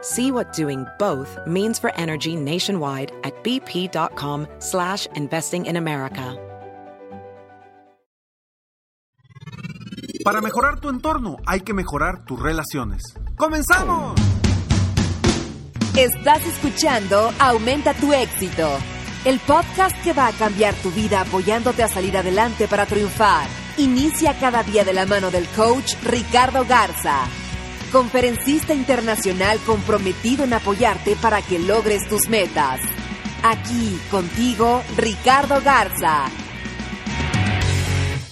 See what doing both means for energy nationwide at bp.com slash investing in America. Para mejorar tu entorno hay que mejorar tus relaciones. ¡Comenzamos! Estás escuchando Aumenta tu éxito, el podcast que va a cambiar tu vida apoyándote a salir adelante para triunfar. Inicia cada día de la mano del coach Ricardo Garza conferencista internacional comprometido en apoyarte para que logres tus metas. Aquí contigo, Ricardo Garza.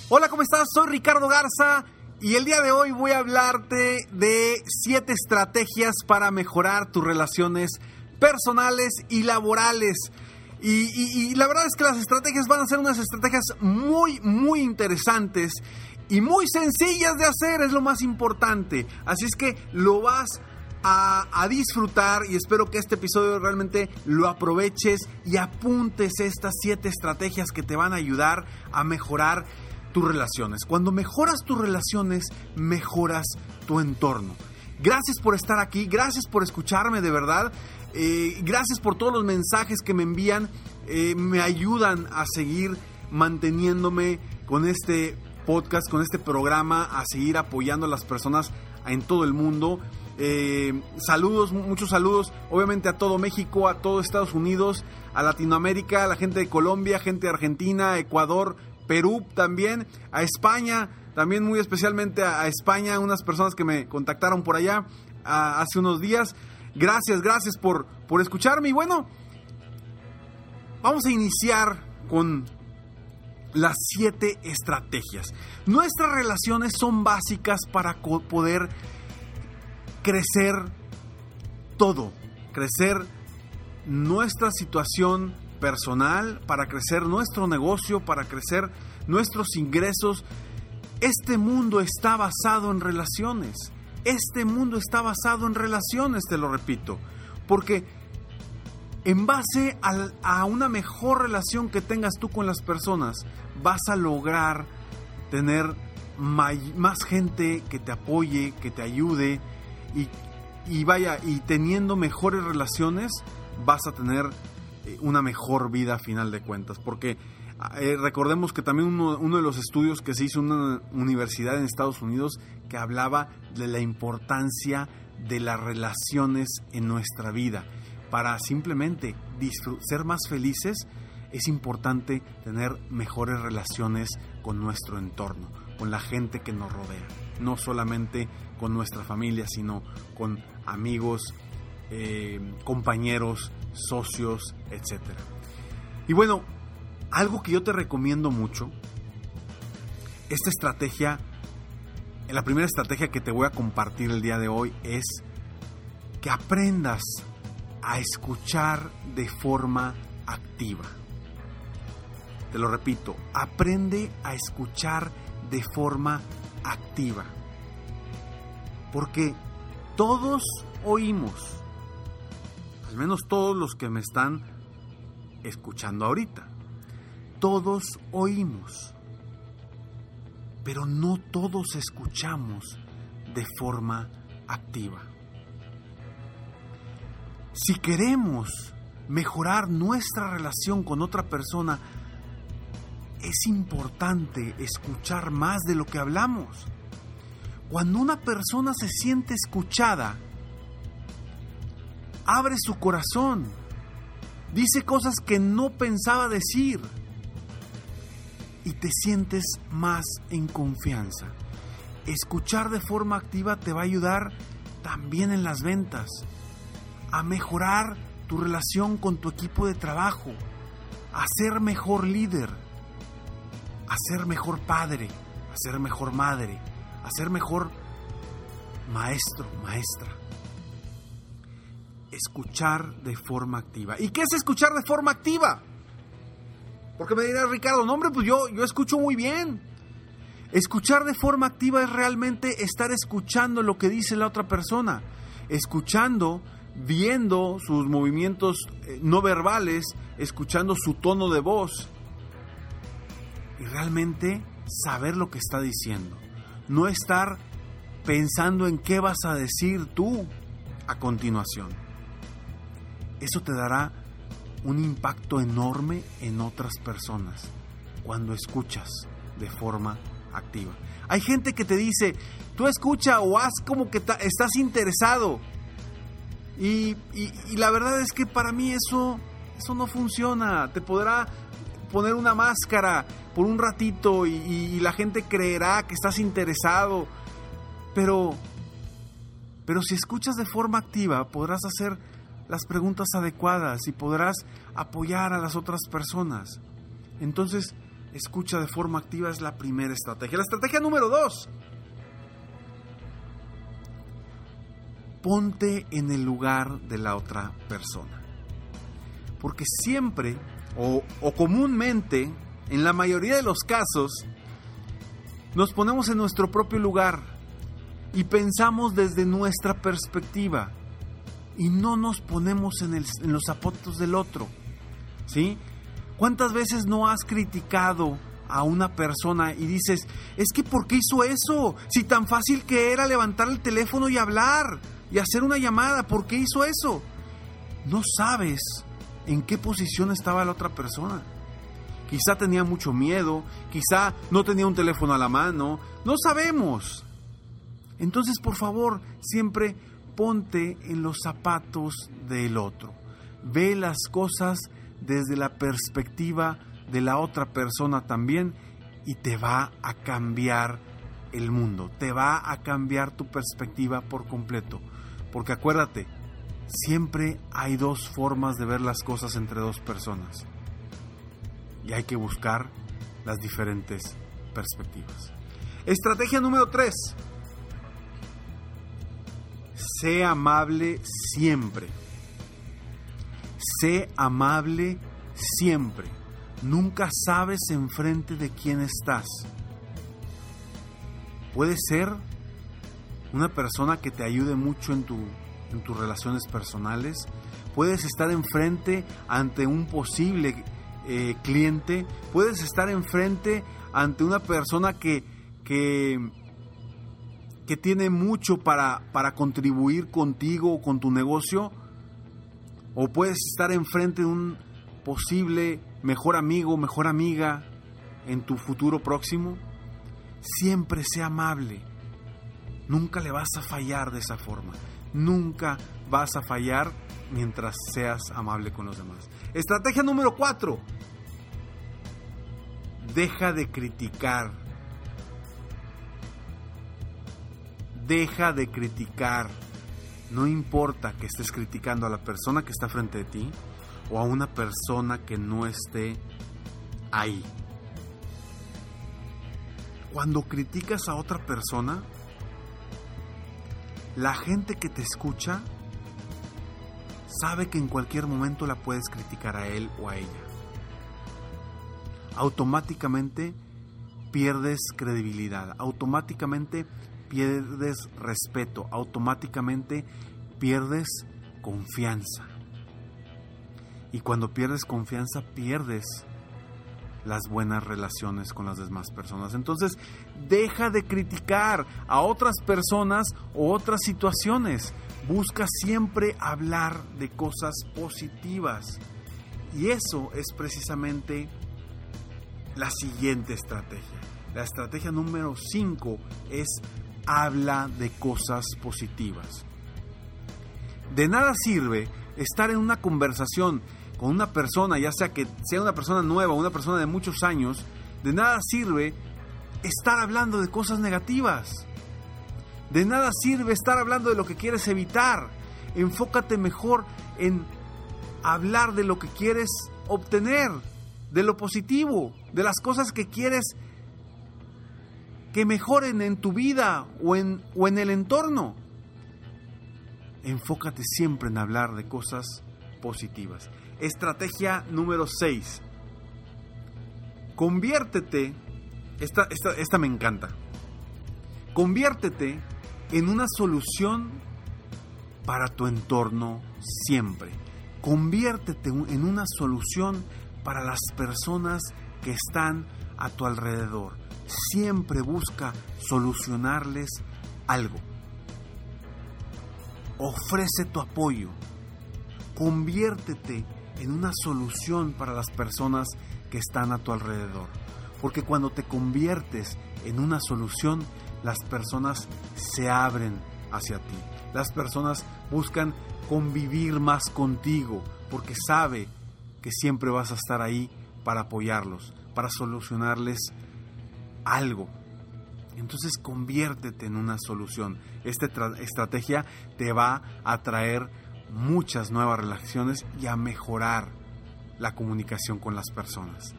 Hola, ¿cómo estás? Soy Ricardo Garza y el día de hoy voy a hablarte de siete estrategias para mejorar tus relaciones personales y laborales. Y, y, la verdad es que las estrategias van a ser unas estrategias muy, muy interesantes y muy sencillas de hacer, es lo más importante. Así es que lo vas a, disfrutar y espero que este episodio realmente lo aproveches y apuntes estas siete estrategias que te van a ayudar a mejorar tus relaciones. Cuando mejoras tus relaciones, mejoras tu entorno. Gracias por estar aquí, gracias por escucharme de verdad. Eh, gracias por todos los mensajes que me envían. Eh, me ayudan a seguir manteniéndome con este podcast, con este programa, a seguir apoyando a las personas en todo el mundo. Eh, saludos, muchos saludos, obviamente a todo México, a todo Estados Unidos, a Latinoamérica, a la gente de Colombia, gente de Argentina, Ecuador, Perú también, a España, también muy especialmente a, España, unas personas que me contactaron por allá hace unos días. Gracias, gracias por, por escucharme y bueno, vamos a iniciar con las siete estrategias. Nuestras relaciones son básicas para poder crecer todo, crecer nuestra situación personal, para crecer nuestro negocio, para crecer nuestros ingresos. Este mundo está basado en relaciones. Este mundo está basado en relaciones, te lo repito. Porque en base a, una mejor relación que tengas tú con las personas, vas a lograr tener más gente que te apoye, que te ayude y, vaya, y teniendo mejores relaciones vas a tener eh, una mejor vida a final de cuentas. Porque eh, recordemos que también uno, uno, de los estudios que se hizo en una universidad en Estados Unidos que hablaba de la importancia de las relaciones en nuestra vida para simplemente ser más felices, es importante tener mejores relaciones con nuestro entorno, con la gente que nos rodea. No solamente con nuestra familia, sino con amigos, eh, compañeros, socios, etc. Y bueno, algo que yo te recomiendo mucho, esta estrategia, la primera estrategia que te voy a compartir el día de hoy es que aprendas a escuchar de forma activa. Te lo repito, aprende a escuchar de forma activa. Porque todos oímos, al menos todos los que me están escuchando ahorita, todos oímos, pero no todos escuchamos de forma activa. Si queremos mejorar nuestra relación con otra persona, es importante escuchar más de lo que hablamos. Cuando una persona se siente escuchada, abre su corazón, dice cosas que no pensaba decir. y te sientes más en confianza. Escuchar de forma activa te va a ayudar también en las ventas, a mejorar tu relación con tu equipo de trabajo, a ser mejor líder, a ser mejor padre, a ser mejor madre, a ser mejor maestro, maestra. Escuchar de forma activa. ¿Y qué es escuchar de forma activa? Porque me dirá Ricardo, no hombre, pues yo, yo escucho muy bien. Escuchar de forma activa es realmente estar escuchando lo que dice la otra persona, escuchando, viendo sus movimientos eh, no verbales, escuchando su tono de voz y realmente saber lo que está diciendo. No estar pensando en qué vas a decir tú a continuación. Eso te dará un impacto enorme en otras personas cuando escuchas de forma activa. Hay gente que te dice, tú escucha o haz como que estás interesado. Y, la verdad es que para mí eso, eso no funciona. Te podrá poner una máscara por un ratito y, y la gente creerá que estás interesado. Pero, pero si escuchas de forma activa, podrás hacer las preguntas adecuadas y podrás apoyar a las otras personas. Entonces, escucha de forma activa es la primera estrategia. La estrategia número dos. Ponte en el lugar de la otra persona. Porque siempre o, comúnmente, en la mayoría de los casos, nos ponemos en nuestro propio lugar y pensamos desde nuestra perspectiva y no nos ponemos en, en los zapatos del otro. ¿Sí? ¿Cuántas veces no has criticado a una persona y dices, es que ¿por qué hizo eso? Si tan fácil que era levantar el teléfono y hablar y hacer una llamada, ¿por qué hizo eso? No sabes en qué posición estaba la otra persona. Quizá tenía mucho miedo, quizá no tenía un teléfono a la mano, no sabemos. Entonces, por favor, siempre ponte en los zapatos del otro. Ve las cosas desde la perspectiva de la otra persona también y te va a cambiar el mundo, te va a cambiar tu perspectiva por completo. Porque acuérdate, siempre hay dos formas de ver las cosas entre dos personas y hay que buscar las diferentes perspectivas. Estrategia número 3 sé amable siempre. Sé amable siempre. Nunca sabes enfrente de quién estás. Puede ser una persona que te ayude mucho en, tu, en tus relaciones personales. Puedes estar enfrente ante un posible eh, cliente. Puedes estar enfrente ante una persona que, que que tiene mucho para, para contribuir contigo o con tu negocio, o puedes estar enfrente de un posible mejor amigo, mejor amiga en tu futuro próximo, siempre sea amable. Nunca le vas a fallar de esa forma. Nunca vas a fallar mientras seas amable con los demás. Estrategia número 4. Deja de criticar Deja de criticar. No importa que estés criticando a la persona que está frente de ti o a una persona que no esté ahí. Cuando criticas a otra persona, la gente que te escucha sabe que en cualquier momento la puedes criticar a él o a ella. Automáticamente pierdes credibilidad, automáticamente pierdes respeto, automáticamente pierdes confianza. Y cuando pierdes confianza, pierdes las buenas relaciones con las demás personas. Entonces, deja de criticar a otras personas o otras situaciones. Busca siempre hablar de cosas positivas. Y eso es precisamente la siguiente estrategia. La estrategia número 5 es habla de cosas positivas. De nada sirve estar en una conversación con una persona, ya sea que sea una persona nueva o una persona de muchos años, De nada sirve estar hablando de cosas negativas. De nada sirve estar hablando de lo que quieres evitar. Enfócate mejor en hablar de lo que quieres obtener, de lo positivo, de las cosas que quieres que mejoren en tu vida o en, el entorno. Enfócate siempre en hablar de cosas positivas. Estrategia número 6. Conviértete, esta, esta, esta me encanta, conviértete en una solución para tu entorno siempre. Conviértete en una solución para las personas que están a tu alrededor. Siempre busca solucionarles algo. Ofrece tu apoyo. Conviértete en una solución para las personas que están a tu alrededor. Porque cuando te conviertes en una solución, las personas se abren hacia ti. Las personas buscan convivir más contigo porque sabe que siempre vas a estar ahí para apoyarlos, para solucionarles algo. Entonces conviértete en una solución. Esta estrategia te va a traer muchas nuevas relaciones y a mejorar la comunicación con las personas.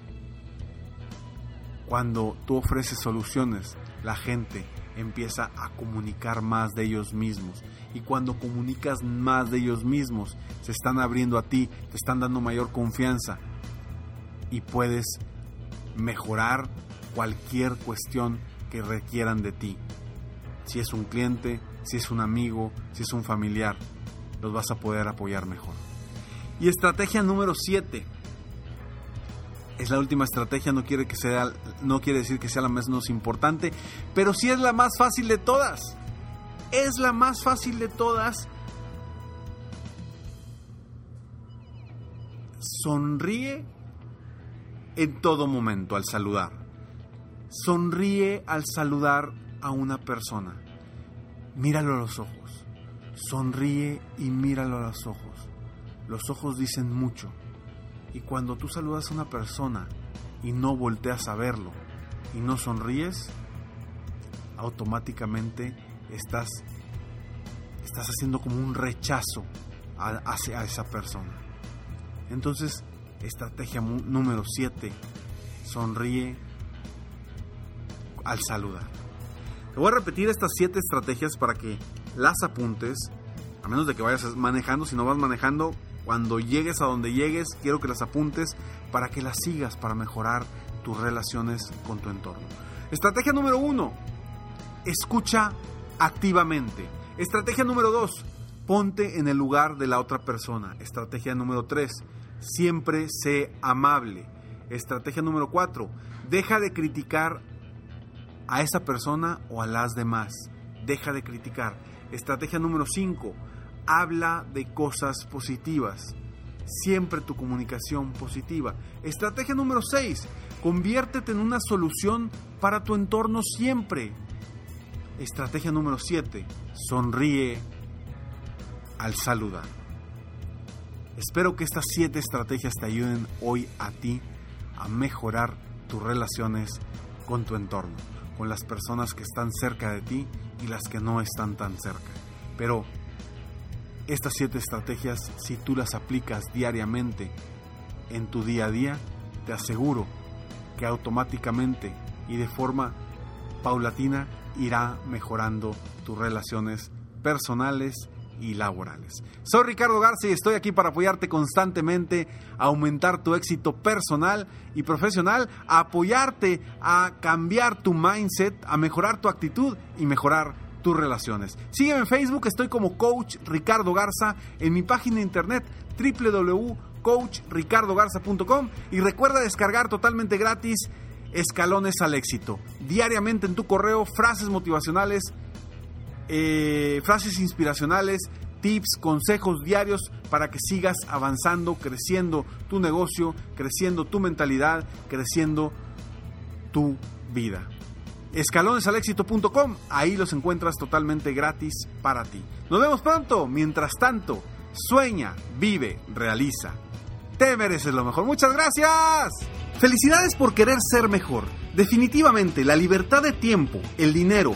Cuando tú ofreces soluciones, la gente empieza a comunicar más de ellos mismos. Y cuando comunicas más de ellos mismos, se están abriendo a ti, te están dando mayor confianza y puedes mejorar cualquier cuestión que requieran de ti. Si es un cliente, si es un amigo, si es un familiar, los vas a poder apoyar mejor. Y estrategia número 7. Es la última estrategia, no quiere, que sea, no quiere decir que sea la menos importante, pero sí es la más fácil de todas. Es la más fácil de todas. Sonríe en todo momento al saludar. Sonríe al saludar a una persona. Míralo a los ojos. Sonríe y míralo a los ojos. Los ojos dicen mucho. Y cuando tú saludas a una persona y no volteas a verlo y no sonríes, automáticamente estás, estás haciendo como un rechazo hacia esa persona. Entonces, estrategia número 7, sonríe al saludar. Te voy a repetir estas 7 estrategias para que las apuntes, a menos de que vayas manejando, si no vas manejando, cuando llegues a donde llegues, quiero que las apuntes para que las sigas para mejorar tus relaciones con tu entorno. Estrategia número uno, escucha activamente. Estrategia número dos, ponte en el lugar de la otra persona. Estrategia número tres, siempre sé amable. Estrategia número cuatro, deja de criticar a esa persona o a las demás. Deja de criticar. Estrategia número cinco, habla de cosas positivas. Siempre tu comunicación positiva. Estrategia número 6. Conviértete en una solución para tu entorno siempre. Estrategia número 7. Sonríe al saludar. Espero que estas 7 estrategias te ayuden hoy a ti a mejorar tus relaciones con tu entorno, con las personas que están cerca de ti y las que no están tan cerca. Pero estas siete estrategias, si tú las aplicas diariamente en tu día a día, te aseguro que automáticamente y de forma paulatina irá mejorando tus relaciones personales y laborales. Soy Ricardo Garza y estoy aquí para apoyarte constantemente a aumentar tu éxito personal y profesional, a apoyarte a cambiar tu mindset, a mejorar tu actitud y mejorar tus relaciones. Sígueme en Facebook, estoy como Coach Ricardo Garza, en mi página de internet www.coachricardogarza.com y recuerda descargar totalmente gratis Escalones al éxito. Diariamente en tu correo, frases motivacionales, eh, frases inspiracionales, tips, consejos diarios para que sigas avanzando, creciendo tu negocio, creciendo tu mentalidad, creciendo tu vida escalonesalexito.com. Ahí los encuentras totalmente gratis para ti. Nos vemos pronto. Mientras tanto, sueña, vive, realiza. Te mereces lo mejor. Muchas gracias. Felicidades por querer ser mejor. Definitivamente, la libertad de tiempo, el dinero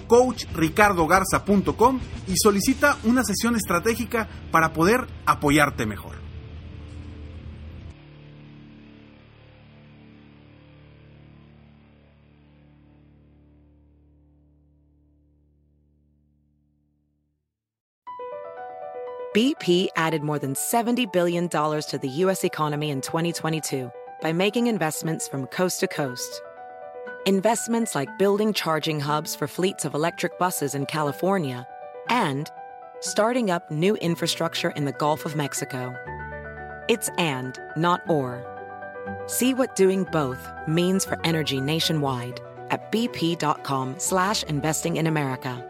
www.coachricardogarza.com y solicita una sesión estratégica para poder apoyarte mejor. BP added more than $70 billion to the U.S. economy in 2022 by making investments from coast to coast. Investments like building charging hubs for fleets of electric buses in California and starting up new infrastructure in the Gulf of Mexico. It's and, not or. See what doing both means for energy nationwide at bp.com slash investing in America.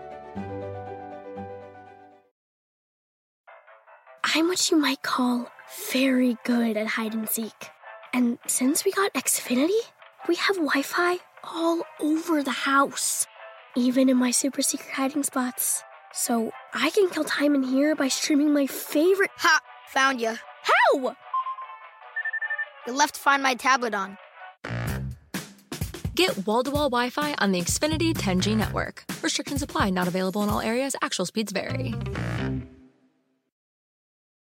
I'm what you might call very good at hide and seek. And since we got Xfinity, we have Wi Fi all over the house, even in my super secret hiding spots. So I can kill time in here by streaming my favorite. Ha! Found you. How? You left Find My tablet on. Get wall to wall Wi Fi on the Xfinity 10G network. Restrictions apply, not available in all areas. Actual speeds vary.